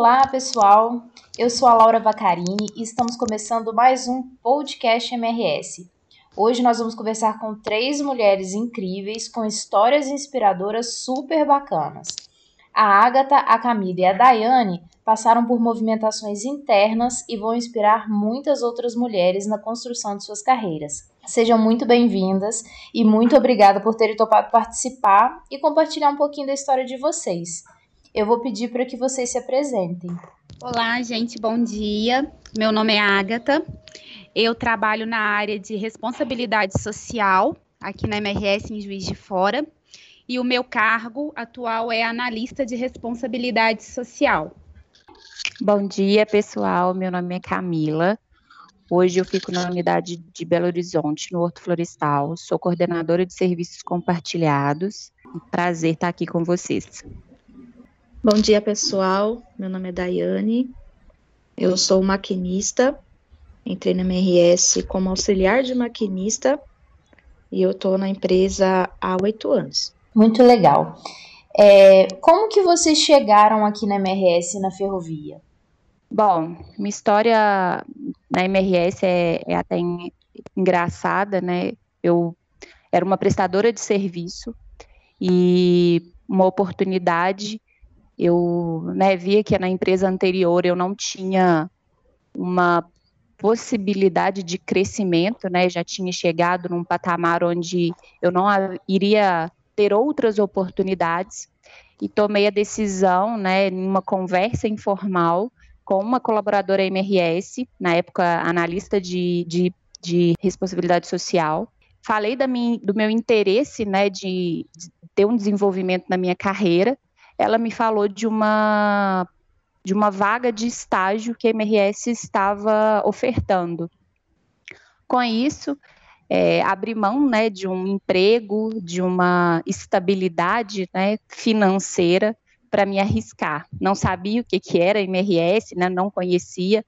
Olá, pessoal. Eu sou a Laura Vacarini e estamos começando mais um podcast MRS. Hoje nós vamos conversar com três mulheres incríveis com histórias inspiradoras super bacanas. A Ágata, a Camila e a Daiane passaram por movimentações internas e vão inspirar muitas outras mulheres na construção de suas carreiras. Sejam muito bem-vindas e muito obrigada por terem topado participar e compartilhar um pouquinho da história de vocês. Eu vou pedir para que vocês se apresentem. Olá, gente, bom dia. Meu nome é Ágata. Eu trabalho na área de responsabilidade social aqui na MRS em Juiz de Fora. E o meu cargo atual é analista de responsabilidade social. Bom dia, pessoal. Meu nome é Camila. Hoje eu fico na unidade de Belo Horizonte, no Horto Florestal. Sou coordenadora de serviços compartilhados. prazer estar aqui com vocês. Bom dia, pessoal. Meu nome é Daiane. Eu sou maquinista. Entrei na MRS como auxiliar de maquinista e eu estou na empresa há oito anos. Muito legal. É, como que vocês chegaram aqui na MRS na ferrovia? Bom, minha história na MRS é, é até engraçada, né? Eu era uma prestadora de serviço e uma oportunidade eu né, via que na empresa anterior eu não tinha uma possibilidade de crescimento, né? Já tinha chegado num patamar onde eu não iria ter outras oportunidades e tomei a decisão, né, em uma conversa informal com uma colaboradora MRS, na época analista de, de, de responsabilidade social. Falei da minha, do meu interesse, né, de, de ter um desenvolvimento na minha carreira ela me falou de uma de uma vaga de estágio que a MRS estava ofertando. Com isso, é, abri mão né, de um emprego, de uma estabilidade né, financeira para me arriscar. Não sabia o que, que era MRS, né, não conhecia.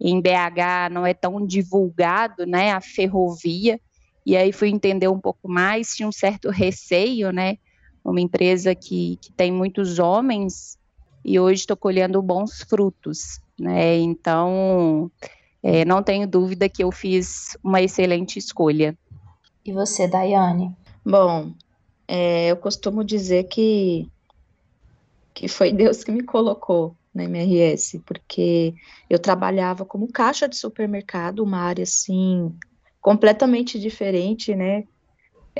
Em BH não é tão divulgado né, a ferrovia, e aí fui entender um pouco mais, tinha um certo receio, né, uma empresa que, que tem muitos homens e hoje estou colhendo bons frutos, né? Então, é, não tenho dúvida que eu fiz uma excelente escolha. E você, Daiane? Bom, é, eu costumo dizer que que foi Deus que me colocou na MRS, porque eu trabalhava como caixa de supermercado, uma área assim completamente diferente, né?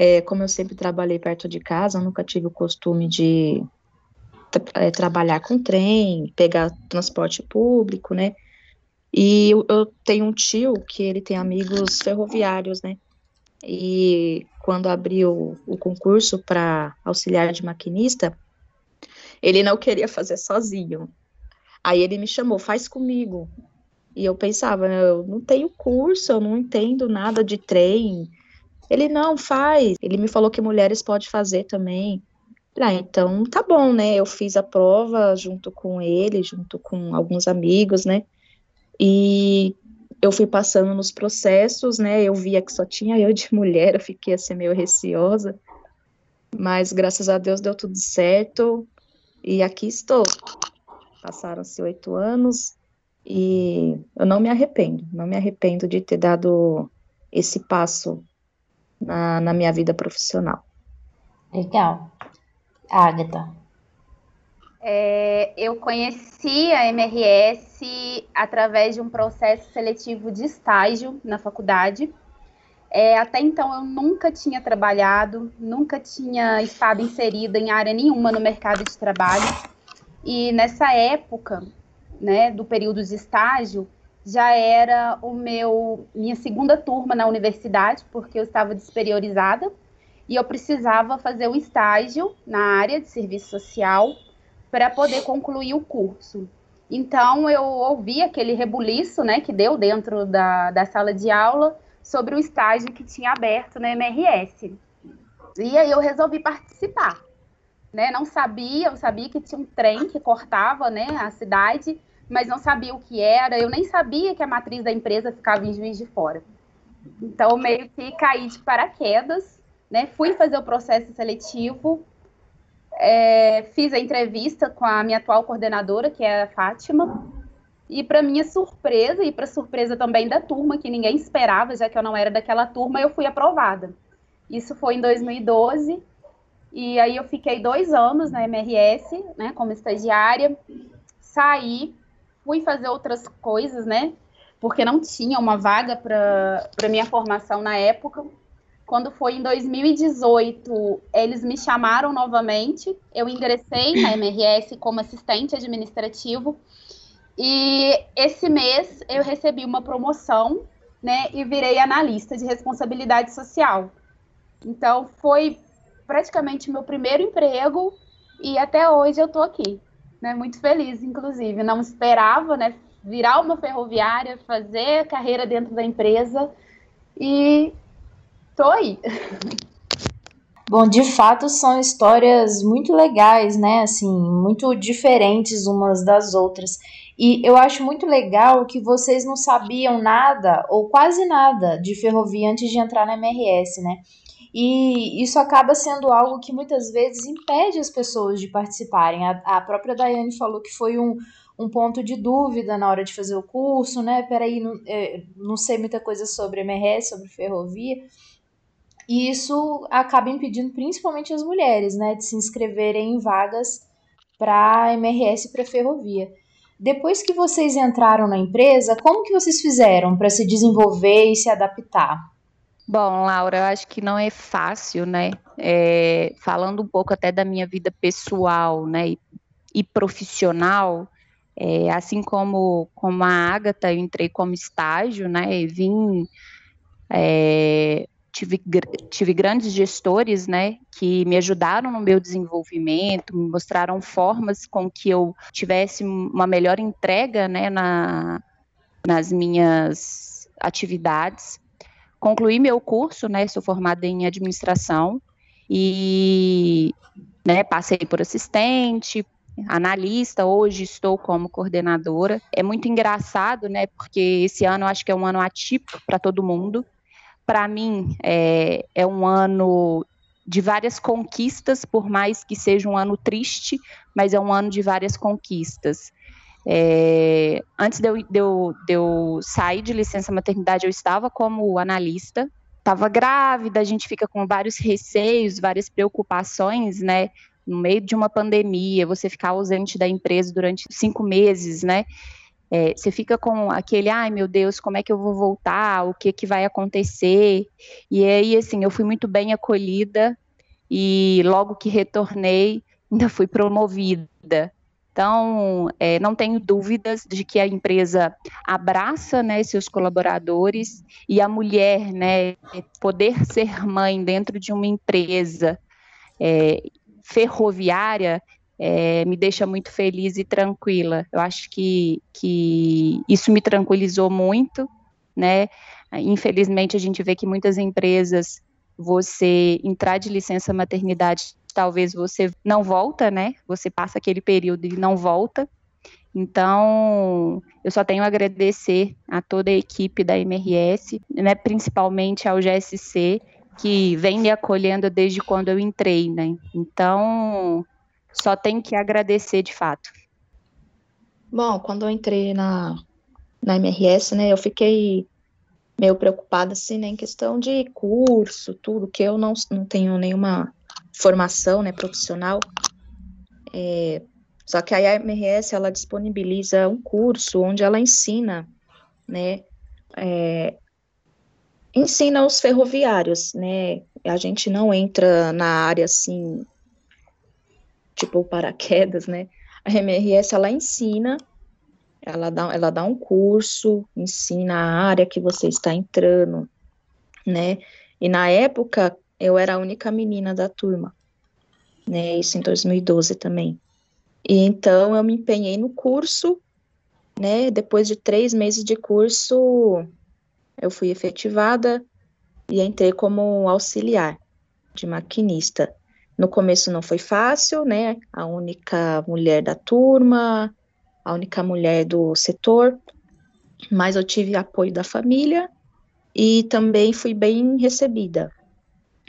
É, como eu sempre trabalhei perto de casa, eu nunca tive o costume de é, trabalhar com trem, pegar transporte público, né? E eu, eu, tenho um tio que ele tem amigos ferroviários, né? E quando abriu o concurso para auxiliar de maquinista, ele não queria fazer sozinho. Aí ele me chamou, faz comigo. E eu pensava, eu não tenho curso, eu não entendo nada de trem, ele não faz. Ele me falou que mulheres pode fazer também. Ah, então tá bom, né? Eu fiz a prova junto com ele, junto com alguns amigos, né? E eu fui passando nos processos, né? Eu via que só tinha eu de mulher, eu fiquei assim meio receosa. Mas graças a Deus deu tudo certo. E aqui estou. Passaram-se oito anos e eu não me arrependo, não me arrependo de ter dado esse passo na, na minha vida profissional. Legal. Agatha. É, eu conheci a MRS através de um processo seletivo de estágio na faculdade. É, até então eu nunca tinha trabalhado, nunca tinha estado inserida em área nenhuma no mercado de trabalho. E nessa época, né, do período de estágio, já era o meu minha segunda turma na universidade, porque eu estava desperiorizada e eu precisava fazer um estágio na área de serviço social para poder concluir o curso. Então eu ouvi aquele rebuliço, né, que deu dentro da, da sala de aula sobre o estágio que tinha aberto na MRS. E aí eu resolvi participar. Né? Não sabia, eu sabia que tinha um trem que cortava, né, a cidade mas não sabia o que era. Eu nem sabia que a matriz da empresa ficava em Juiz de Fora. Então, meio que caí de paraquedas, né? Fui fazer o processo seletivo, é, fiz a entrevista com a minha atual coordenadora, que é a Fátima, e para minha surpresa, e para surpresa também da turma, que ninguém esperava, já que eu não era daquela turma, eu fui aprovada. Isso foi em 2012, e aí eu fiquei dois anos na MRS, né, como estagiária, saí, fui fazer outras coisas, né, porque não tinha uma vaga para minha formação na época. Quando foi em 2018, eles me chamaram novamente. Eu ingressei na MRS como assistente administrativo. E esse mês eu recebi uma promoção, né, e virei analista de responsabilidade social. Então foi praticamente meu primeiro emprego e até hoje eu estou aqui, né, muito feliz, inclusive. Não esperava, né, virar uma ferroviária, fazer carreira dentro da empresa e tô aí. Bom, de fato são histórias muito legais, né? Assim, muito diferentes umas das outras. E eu acho muito legal que vocês não sabiam nada ou quase nada de ferrovia antes de entrar na MRS, né? E isso acaba sendo algo que muitas vezes impede as pessoas de participarem. A, a própria Daiane falou que foi um, um ponto de dúvida na hora de fazer o curso, né? Peraí, não, é, não sei muita coisa sobre MRS, sobre ferrovia. E isso acaba impedindo principalmente as mulheres, né, de se inscreverem em vagas para MRS e para ferrovia. Depois que vocês entraram na empresa, como que vocês fizeram para se desenvolver e se adaptar? Bom, Laura, eu acho que não é fácil, né? É, falando um pouco até da minha vida pessoal, né, e, e profissional, é, assim como, como a Agatha, eu entrei como estágio, né, e vim, é, tive, tive grandes gestores, né, que me ajudaram no meu desenvolvimento, me mostraram formas com que eu tivesse uma melhor entrega, né, na, nas minhas atividades. Concluí meu curso, né, sou formada em administração, e né, passei por assistente, analista, hoje estou como coordenadora. É muito engraçado, né? Porque esse ano eu acho que é um ano atípico para todo mundo. Para mim, é, é um ano de várias conquistas, por mais que seja um ano triste, mas é um ano de várias conquistas. É, antes de eu, de, eu, de eu sair de licença maternidade, eu estava como analista, estava grávida, a gente fica com vários receios, várias preocupações, né? no meio de uma pandemia, você ficar ausente da empresa durante cinco meses, né? É, você fica com aquele, ai meu Deus, como é que eu vou voltar? O que que vai acontecer? E aí, assim, eu fui muito bem acolhida e logo que retornei, ainda fui promovida. Então, é, não tenho dúvidas de que a empresa abraça né, seus colaboradores e a mulher, né, poder ser mãe dentro de uma empresa é, ferroviária é, me deixa muito feliz e tranquila. Eu acho que, que isso me tranquilizou muito, né? Infelizmente, a gente vê que muitas empresas, você entrar de licença maternidade, talvez você não volta, né? Você passa aquele período e não volta. Então, eu só tenho a agradecer a toda a equipe da MRS, né, principalmente ao GSC, que vem me acolhendo desde quando eu entrei, né? Então, só tenho que agradecer de fato. Bom, quando eu entrei na, na MRS, né, eu fiquei meio preocupada, assim, né, em questão de curso, tudo, que eu não, não tenho nenhuma formação, né, profissional, é, só que a MRS, ela disponibiliza um curso onde ela ensina, né, é, ensina os ferroviários, né? A gente não entra na área assim, tipo paraquedas, né? A MRS ela ensina, ela dá, ela dá um curso, ensina a área que você está entrando, né? E na época eu era a única menina da turma, né? Isso em 2012 também. E então eu me empenhei no curso, né? Depois de três meses de curso, eu fui efetivada e entrei como auxiliar de maquinista. No começo não foi fácil, né? A única mulher da turma, a única mulher do setor, mas eu tive apoio da família e também fui bem recebida,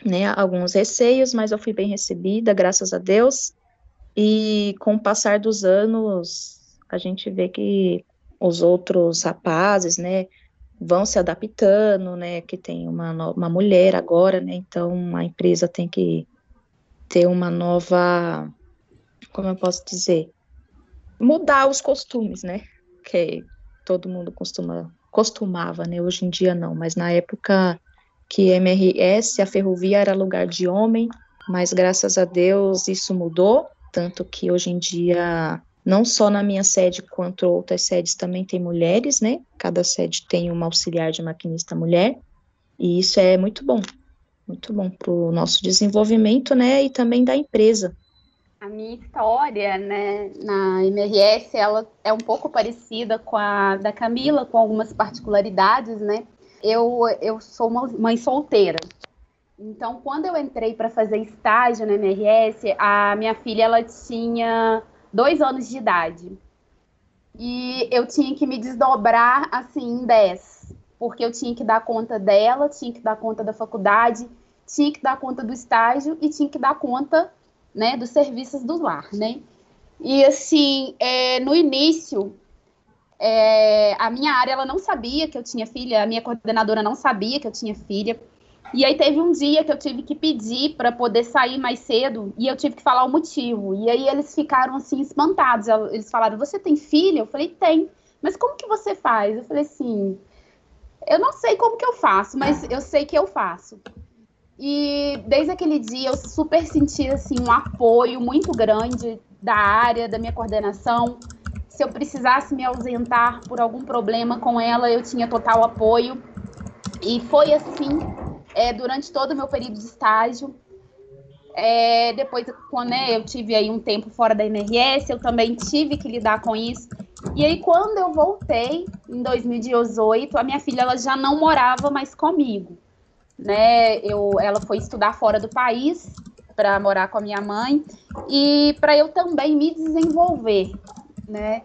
né? Alguns receios, mas eu fui bem recebida, graças a Deus. E com o passar dos anos, a gente vê que os outros rapazes, né, vão se adaptando, né, que tem uma, uma mulher agora, né, então a empresa tem que ter uma nova, como eu posso dizer, mudar os costumes, né, que todo mundo costuma, costumava, né, hoje em dia não, mas na época que MRS, a ferrovia era lugar de homem, mas graças a Deus isso mudou, tanto que hoje em dia não só na minha sede quanto outras sedes também tem mulheres, né? Cada sede tem uma auxiliar de maquinista mulher, e isso é muito bom, muito bom para o nosso desenvolvimento, né? E também da empresa. A minha história, né, na MRS, ela é um pouco parecida com a da Camila, com algumas particularidades, né? Eu, eu sou mãe solteira. Então, quando eu entrei para fazer estágio na MRS, a minha filha ela tinha dois anos de idade. E eu tinha que me desdobrar assim em 10, porque eu tinha que dar conta dela, tinha que dar conta da faculdade, tinha que dar conta do estágio e tinha que dar conta né, dos serviços do lar, né? E assim, é, no início, é, a minha área ela não sabia que eu tinha filha, a minha coordenadora não sabia que eu tinha filha. E aí teve um dia que eu tive que pedir para poder sair mais cedo e eu tive que falar o motivo. E aí eles ficaram assim espantados. Eles falaram: "Você tem filha?" Eu falei: "Tem". Mas como que você faz? Eu falei assim: "Eu não sei como que eu faço, mas eu sei que eu faço". E desde aquele dia eu super senti assim um apoio muito grande da área, da minha coordenação. Se eu precisasse me ausentar por algum problema com ela, eu tinha total apoio. E foi assim é, durante todo o meu período de estágio. É, depois, quando né, eu tive aí um tempo fora da MRS, eu também tive que lidar com isso. E aí, quando eu voltei, em 2018, a minha filha ela já não morava mais comigo. Né? Eu, ela foi estudar fora do país para morar com a minha mãe e para eu também me desenvolver, né?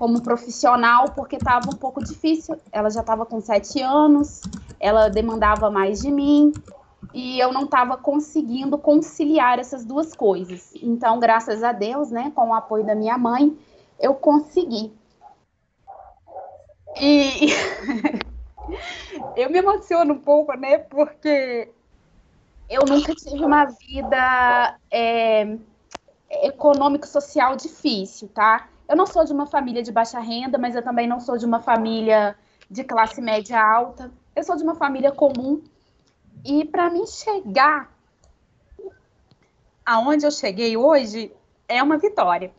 como profissional, porque estava um pouco difícil. Ela já estava com sete anos, ela demandava mais de mim e eu não estava conseguindo conciliar essas duas coisas. Então, graças a Deus, né, com o apoio da minha mãe, eu consegui. E eu me emociono um pouco, né, porque eu nunca tive uma vida é, econômico-social difícil, tá? Eu não sou de uma família de baixa renda, mas eu também não sou de uma família de classe média alta. Eu sou de uma família comum. E para mim chegar aonde eu cheguei hoje é uma vitória.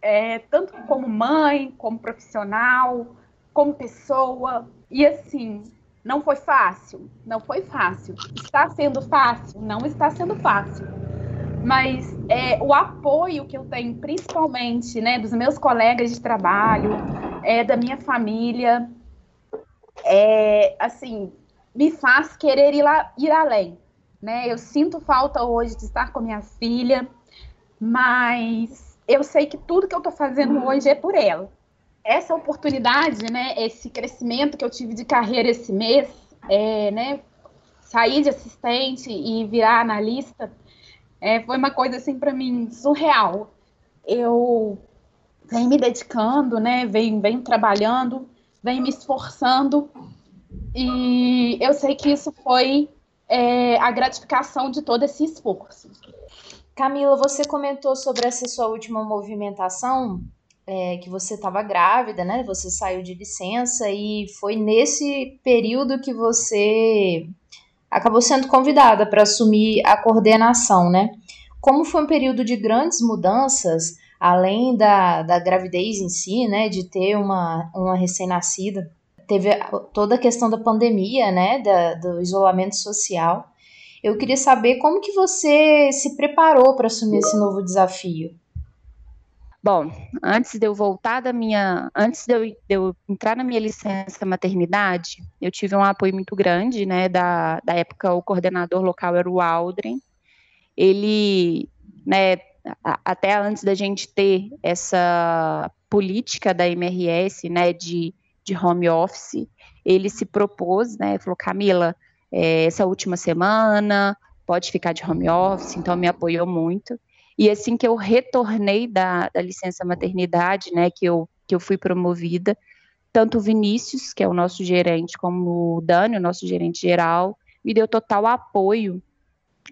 É, tanto como mãe, como profissional, como pessoa. E assim, não foi fácil? Não foi fácil. Está sendo fácil? Não está sendo fácil mas é, o apoio que eu tenho, principalmente, né, dos meus colegas de trabalho, é, da minha família, é, assim, me faz querer ir, lá, ir além, né? Eu sinto falta hoje de estar com minha filha, mas eu sei que tudo que eu estou fazendo hoje é por ela. Essa oportunidade, né, esse crescimento que eu tive de carreira esse mês, é, né, sair de assistente e virar analista, é, foi uma coisa assim para mim surreal. Eu venho me dedicando, né? Venho, venho trabalhando, venho me esforçando e eu sei que isso foi é, a gratificação de todo esse esforço. Camila, você comentou sobre essa sua última movimentação, é, que você estava grávida, né? Você saiu de licença e foi nesse período que você acabou sendo convidada para assumir a coordenação, né? Como foi um período de grandes mudanças, além da, da gravidez em si, né, de ter uma, uma recém-nascida, teve toda a questão da pandemia, né, da, do isolamento social. Eu queria saber como que você se preparou para assumir esse novo desafio. Bom, antes de eu voltar da minha, antes de eu, de eu, entrar na minha licença maternidade, eu tive um apoio muito grande, né, da, da época o coordenador local era o Aldrin, ele, né, até antes da gente ter essa política da MRS, né, de, de home office, ele se propôs, né, falou, Camila, é, essa última semana pode ficar de home office, então me apoiou muito, E assim que eu retornei da, da licença maternidade, né, que eu, que eu fui promovida, tanto o Vinícius, que é o nosso gerente, como o Dani, o nosso gerente geral, me deu total apoio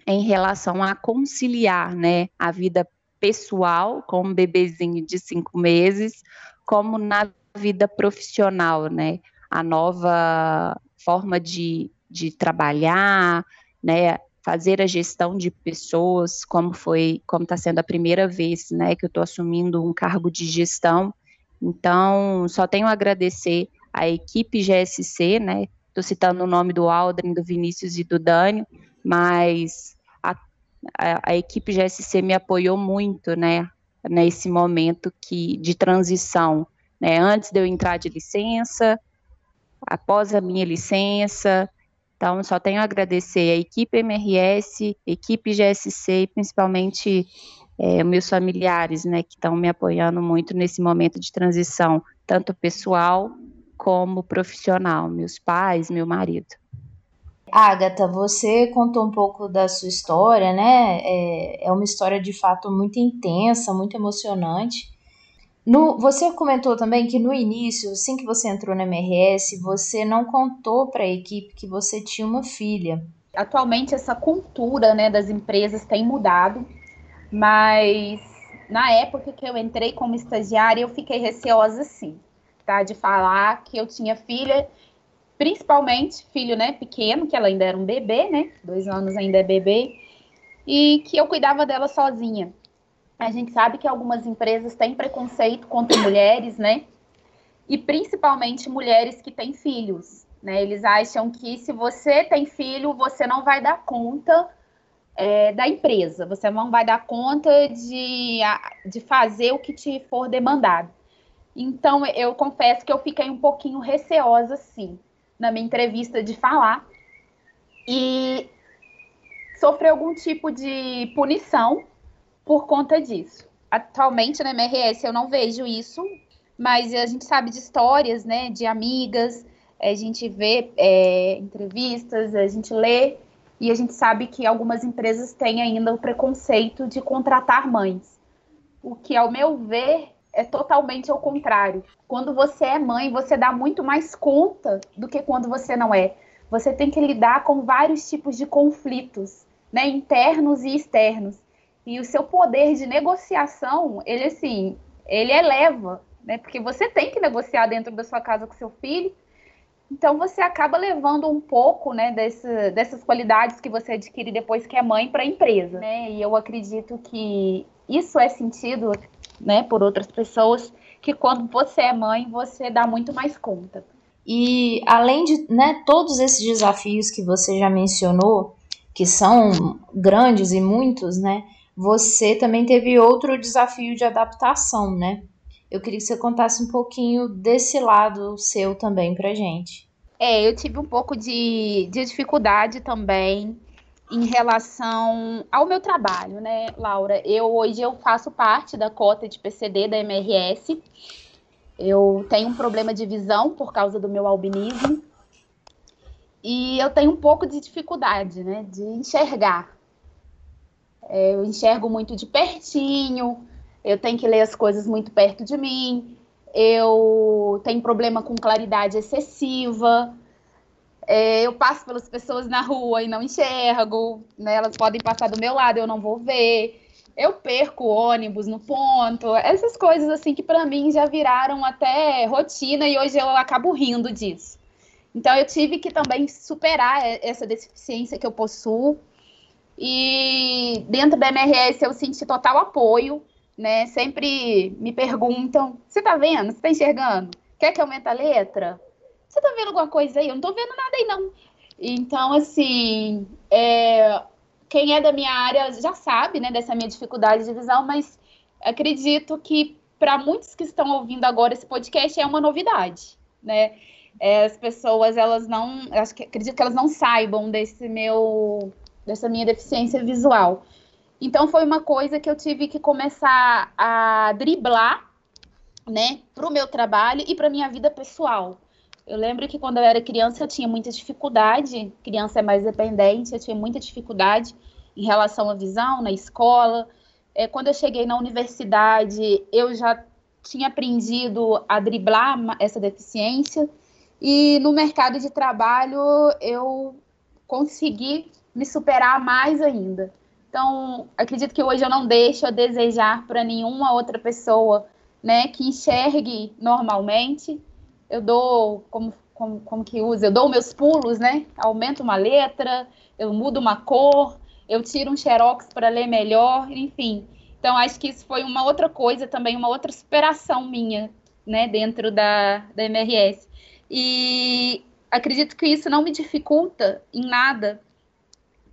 em relação a conciliar, né, a vida pessoal com um bebezinho de cinco meses, como na vida profissional, né, a nova forma de, de trabalhar, né, fazer a gestão de pessoas, como foi, como está sendo a primeira vez, né, que eu estou assumindo um cargo de gestão. Então, só tenho a agradecer à equipe GSC, né, estou citando o nome do Aldrin, do Vinícius e do Dânio, mas a, a, a equipe GSC me apoiou muito, né, nesse momento que de transição, né, antes de eu entrar de licença, após a minha licença. Então, só tenho a agradecer a equipe MRS, equipe GSC e principalmente é, meus familiares, né, que estão me apoiando muito nesse momento de transição, tanto pessoal como profissional, meus pais, meu marido. Agatha, você contou um pouco da sua história, né? É, é uma história de fato muito intensa, muito emocionante. No, você comentou também que no início, assim que você entrou na MRS, você não contou para a equipe que você tinha uma filha. Atualmente essa cultura né, das empresas tem mudado, mas na época que eu entrei como estagiária, eu fiquei receosa sim, tá? De falar que eu tinha filha, principalmente filho né, pequeno, que ela ainda era um bebê, né? Dois anos ainda é bebê, e que eu cuidava dela sozinha. A gente sabe que algumas empresas têm preconceito contra mulheres, né? E principalmente mulheres que têm filhos, né? Eles acham que se você tem filho, você não vai dar conta é, da empresa, você não vai dar conta de, de fazer o que te for demandado. Então, eu confesso que eu fiquei um pouquinho receosa, sim, na minha entrevista de falar. E sofri algum tipo de punição por conta disso. Atualmente na MRS eu não vejo isso, mas a gente sabe de histórias, né, de amigas, a gente vê é, entrevistas, a gente lê e a gente sabe que algumas empresas têm ainda o preconceito de contratar mães. O que, ao meu ver, é totalmente ao contrário. Quando você é mãe, você dá muito mais conta do que quando você não é. Você tem que lidar com vários tipos de conflitos, né, internos e externos e o seu poder de negociação, ele assim, ele eleva, né? Porque você tem que negociar dentro da sua casa com seu filho. Então você acaba levando um pouco, né, desse, dessas qualidades que você adquire depois que é mãe para a empresa, né? E eu acredito que isso é sentido, né, por outras pessoas, que quando você é mãe, você dá muito mais conta. E além de, né, todos esses desafios que você já mencionou, que são grandes e muitos, né? Você também teve outro desafio de adaptação, né? Eu queria que você contasse um pouquinho desse lado seu também pra gente. É, eu tive um pouco de, de dificuldade também em relação ao meu trabalho, né, Laura? Eu hoje eu faço parte da cota de PCD da MRS. Eu tenho um problema de visão por causa do meu albinismo. E eu tenho um pouco de dificuldade, né, de enxergar. É, eu enxergo muito de pertinho, eu tenho que ler as coisas muito perto de mim, eu tenho problema com claridade excessiva, é, eu passo pelas pessoas na rua e não enxergo, né? elas podem passar do meu lado, eu não vou ver. Eu perco ônibus no ponto, essas coisas assim que para mim já viraram até rotina e hoje eu acabo rindo disso. Então eu tive que também superar essa deficiência que eu possuo e dentro da MRS eu senti total apoio, né? Sempre me perguntam: você tá vendo? Você tá enxergando? Quer que aumente a letra? Você tá vendo alguma coisa aí? Eu não tô vendo nada aí, não. Então, assim, é, quem é da minha área já sabe, né, dessa minha dificuldade de visão, mas acredito que para muitos que estão ouvindo agora esse podcast é uma novidade, né? É, as pessoas, elas não, acho que, acredito que elas não saibam desse meu dessa minha deficiência visual. Então foi uma coisa que eu tive que começar a driblar, né, o meu trabalho e para minha vida pessoal. Eu lembro que quando eu era criança eu tinha muita dificuldade, criança é mais dependente, eu tinha muita dificuldade em relação à visão na escola. É, quando eu cheguei na universidade, eu já tinha aprendido a driblar essa deficiência. E no mercado de trabalho, eu consegui me superar mais ainda. Então, acredito que hoje eu não deixo a desejar para nenhuma outra pessoa, né, que enxergue normalmente. Eu dou, como, como, como que usa? Eu dou meus pulos, né? Aumento uma letra, eu mudo uma cor, eu tiro um xerox para ler melhor, enfim. Então, acho que isso foi uma outra coisa também, uma outra superação minha, né, dentro da, da MRS. E acredito que isso não me dificulta em nada,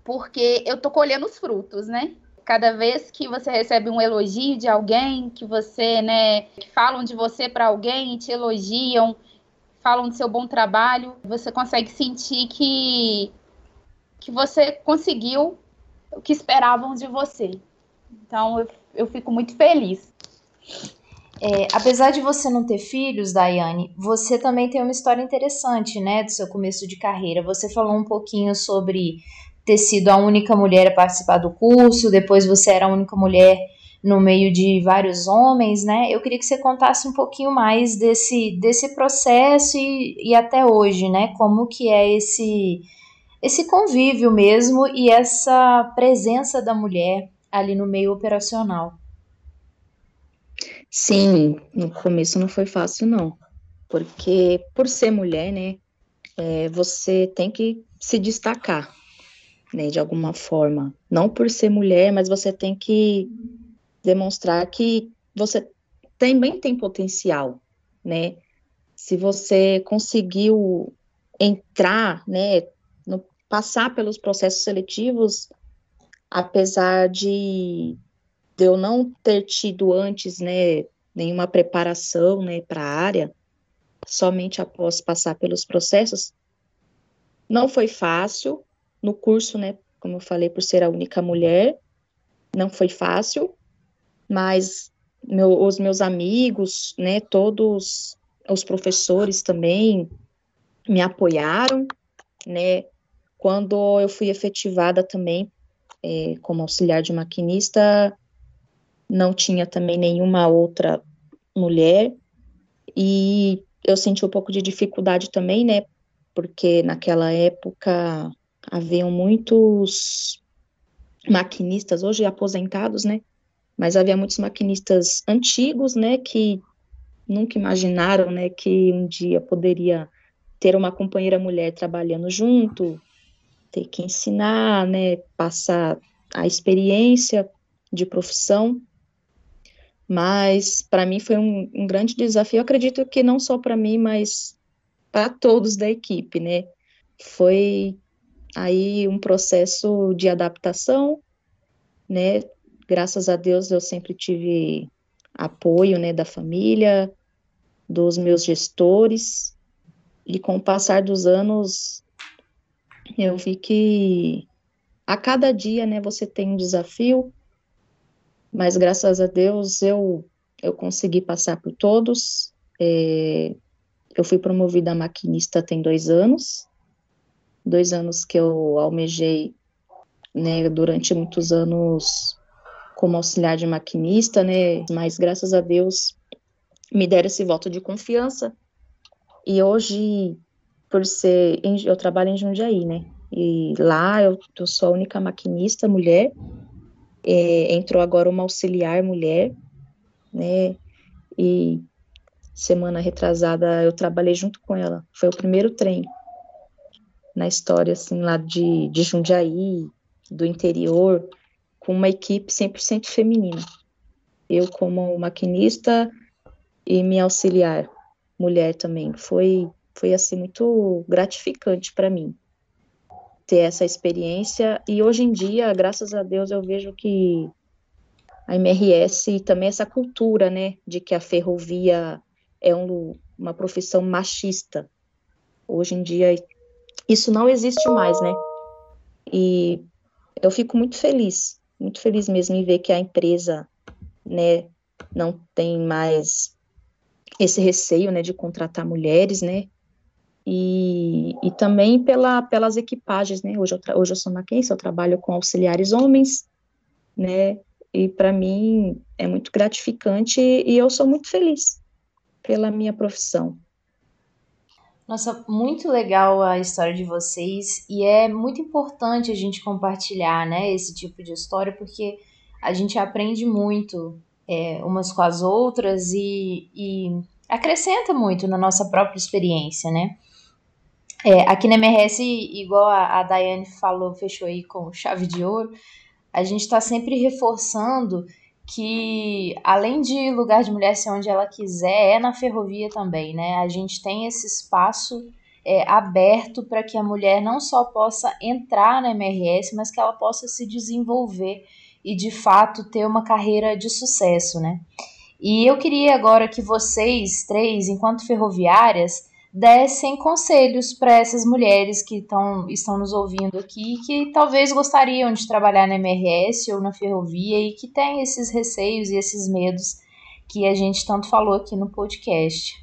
porque eu tô colhendo os frutos, né? Cada vez que você recebe um elogio de alguém, que você, né, que falam de você para alguém, te elogiam, falam do seu bom trabalho, você consegue sentir que que você conseguiu o que esperavam de você. Então eu, eu fico muito feliz. É, apesar de você não ter filhos, Daiane, você também tem uma história interessante, né, do seu começo de carreira. Você falou um pouquinho sobre ter sido a única mulher a participar do curso, depois você era a única mulher no meio de vários homens, né? Eu queria que você contasse um pouquinho mais desse, desse processo e, e até hoje, né? Como que é esse, esse convívio mesmo e essa presença da mulher ali no meio operacional. Sim, no começo não foi fácil, não. Porque por ser mulher, né, é, você tem que se destacar, né, de alguma forma. Não por ser mulher, mas você tem que demonstrar que você também tem potencial, né? Se você conseguiu entrar, né, no, passar pelos processos seletivos, apesar de de eu não ter tido antes, né, nenhuma preparação, né, para a área, somente após passar pelos processos, não foi fácil no curso, né, como eu falei, por ser a única mulher, não foi fácil, mas meu, os meus amigos, né, todos os professores também me apoiaram, né, quando eu fui efetivada também é, como auxiliar de maquinista, não tinha também nenhuma outra mulher, e eu senti um pouco de dificuldade também, né, porque naquela época haviam muitos maquinistas, hoje aposentados, né, mas havia muitos maquinistas antigos, né, que nunca imaginaram, né, que um dia poderia ter uma companheira mulher trabalhando junto, ter que ensinar, né, passar a experiência de profissão, mas para mim foi um, um, grande desafio. Eu acredito que não só para mim, mas para todos da equipe, né? Foi aí um processo de adaptação, né? Graças a Deus eu sempre tive apoio, né, da família, dos meus gestores, e com o passar dos anos eu vi que a cada dia, né, você tem um desafio, mas graças a Deus eu, eu consegui passar por todos. É, eu fui promovida a maquinista tem dois anos, dois anos que eu almejei, né, durante muitos anos como auxiliar de maquinista, né, mas graças a Deus me deram esse voto de confiança, e hoje, por ser, eu trabalho em Jundiaí, né, e lá eu, eu sou a única maquinista mulher, é, entrou agora uma auxiliar mulher, né? E semana retrasada eu trabalhei junto com ela. Foi o primeiro trem na história, assim, lá de, de Jundiaí, do interior, com uma equipe 100% feminina. Eu como maquinista e minha auxiliar, mulher também. Foi, foi assim, muito gratificante para mim ter essa experiência. E hoje em dia, graças a Deus, eu vejo que a MRS e também essa cultura, né, de que a ferrovia é um, uma profissão machista. Hoje em dia, isso não existe mais, né? E eu fico muito feliz, muito feliz mesmo em ver que a empresa, né, não tem mais esse receio, né, de contratar mulheres, né? e, e também pela, pelas equipagens, né, hoje eu, hoje eu sou maquense, eu trabalho com auxiliares homens, né, e para mim é muito gratificante e eu sou muito feliz pela minha profissão. Nossa, muito legal a história de vocês e é muito importante a gente compartilhar, né, esse tipo de história porque a gente aprende muito é, umas com as outras e, e, acrescenta muito na nossa própria experiência, né? É, aqui na MRS, igual a, a Daiane falou, fechou aí com chave de ouro, a gente está sempre reforçando que além de lugar de mulher ser onde ela quiser, é na ferrovia também, né? A gente tem esse espaço é, aberto para que a mulher não só possa entrar na MRS, mas que ela possa se desenvolver e de fato ter uma carreira de sucesso, né? E eu queria agora que vocês três, enquanto ferroviárias, dessem conselhos para essas mulheres que tão, estão nos ouvindo aqui, que talvez gostariam de trabalhar na MRS ou na ferrovia e que têm esses receios e esses medos que a gente tanto falou aqui no podcast.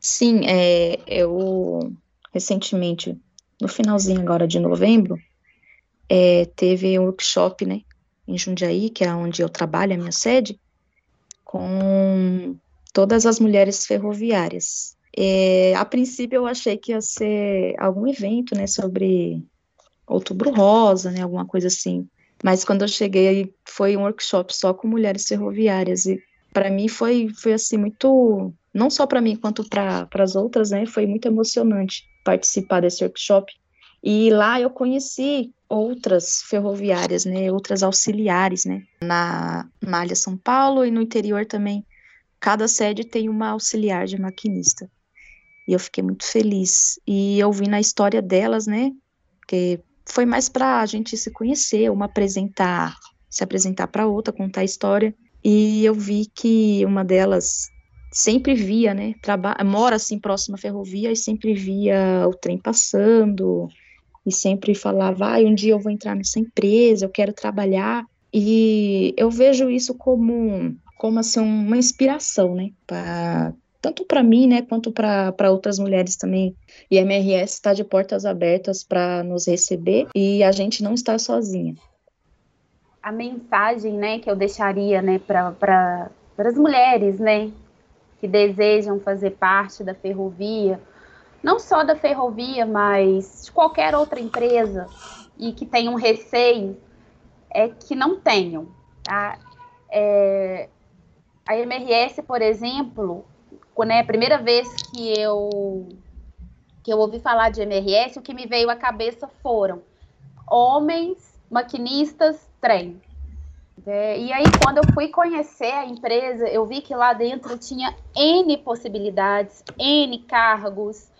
Sim, é, eu recentemente, no finalzinho agora de novembro, é, teve um workshop, né, em Jundiaí, que é onde eu trabalho, a minha sede, com todas as mulheres ferroviárias. É, a princípio eu achei que ia ser algum evento, né, sobre Outubro Rosa, né, alguma coisa assim. Mas quando eu cheguei, foi um workshop só com mulheres ferroviárias e para mim foi foi assim muito, não só para mim quanto para as outras, né, foi muito emocionante participar desse workshop. E lá eu conheci outras ferroviárias, né, outras auxiliares, né, na Malha São Paulo e no interior também. Cada sede tem uma auxiliar de maquinista. E eu fiquei muito feliz. E ouvindo a história delas, né? Porque foi mais para a gente se conhecer, uma apresentar, se apresentar para outra, contar a história. E eu vi que uma delas sempre via, né? mora assim próxima à ferrovia e sempre via o trem passando e sempre falava, ah, um dia eu vou entrar nessa empresa, eu quero trabalhar. E eu vejo isso como como assim uma inspiração, né, para tanto para mim, né, quanto para outras mulheres também. E a MRS está de portas abertas para nos receber e a gente não está sozinha. A mensagem, né, que eu deixaria, né, para pra, as mulheres, né, que desejam fazer parte da ferrovia, não só da ferrovia, mas de qualquer outra empresa e que tenham receio, é que não tenham, tá? É, a MRS, por exemplo, né, a primeira vez que eu que eu ouvi falar de MRS, o que me veio à cabeça foram homens, maquinistas, trem. É, e aí, quando eu fui conhecer a empresa, eu vi que lá dentro tinha N possibilidades, N cargos,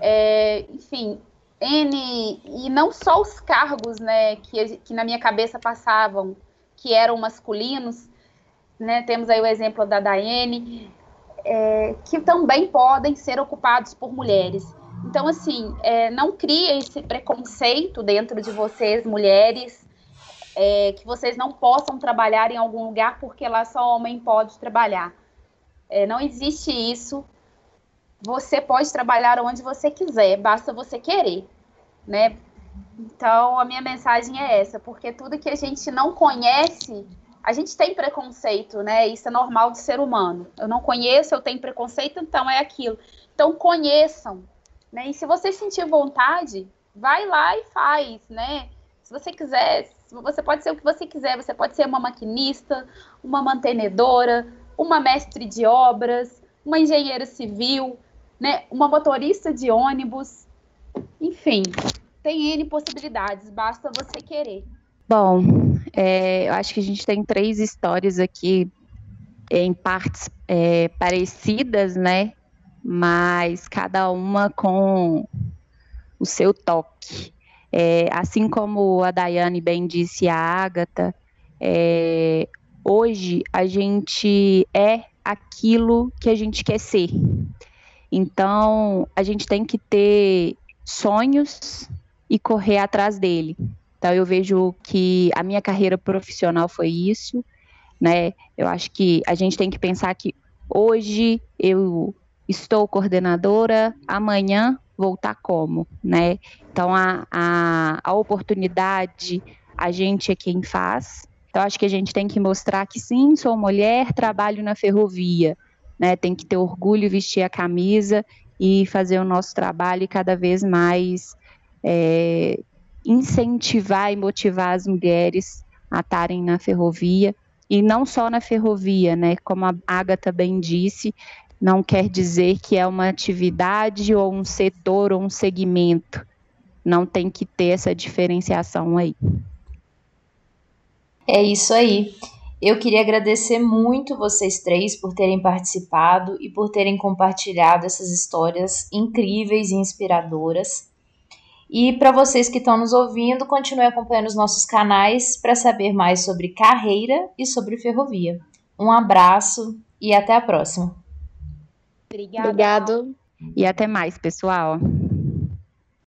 é, enfim, N. E não só os cargos né, que, que na minha cabeça passavam, que eram masculinos, né, temos aí o exemplo da Daiane, é, que também podem ser ocupados por mulheres. Então, assim, é, não crie esse preconceito dentro de vocês, mulheres, é, que vocês não possam trabalhar em algum lugar porque lá só homem pode trabalhar. É, não existe isso. Você pode trabalhar onde você quiser, basta você querer, né? Então, a minha mensagem é essa, porque tudo que a gente não conhece, a gente tem preconceito, né? Isso é normal do ser humano. Eu não conheço, eu tenho preconceito, então é aquilo. Então conheçam, né? E se você sentir vontade, vai lá e faz, né? Se você quiser, você pode ser o que você quiser, você pode ser uma maquinista, uma mantenedora, uma mestre de obras, uma engenheira civil, né? Uma motorista de ônibus, enfim, tem N possibilidades, basta você querer. Bom, é, eu acho que a gente tem três histórias aqui em partes é, parecidas, né? Mas cada uma com o seu toque. É, assim como a Daiane bem disse, a Ágata, é, hoje a gente é aquilo que a gente quer ser. Então, a gente tem que ter sonhos e correr atrás dele. Então eu vejo que a minha carreira profissional foi isso, né? Eu acho que a gente tem que pensar que hoje eu estou coordenadora, amanhã voltar como, né? Então a, a, a oportunidade a gente é quem faz, Então, acho que a gente tem que mostrar que sim, sou mulher, trabalho na ferrovia, né? Tem que ter orgulho, vestir a camisa e fazer o nosso trabalho cada vez mais é, incentivar e motivar as mulheres a estarem na ferrovia e não só na ferrovia, né? Como a Agatha bem disse, não quer dizer que é uma atividade ou um setor ou um segmento. Não tem que ter essa diferenciação aí. É isso aí. Eu queria agradecer muito vocês três por terem participado e por terem compartilhado essas histórias incríveis e inspiradoras. E para vocês que estão nos ouvindo, continue acompanhando os nossos canais para saber mais sobre carreira e sobre ferrovia. Um abraço e até a próxima. Obrigada. Obrigado. E até mais, pessoal.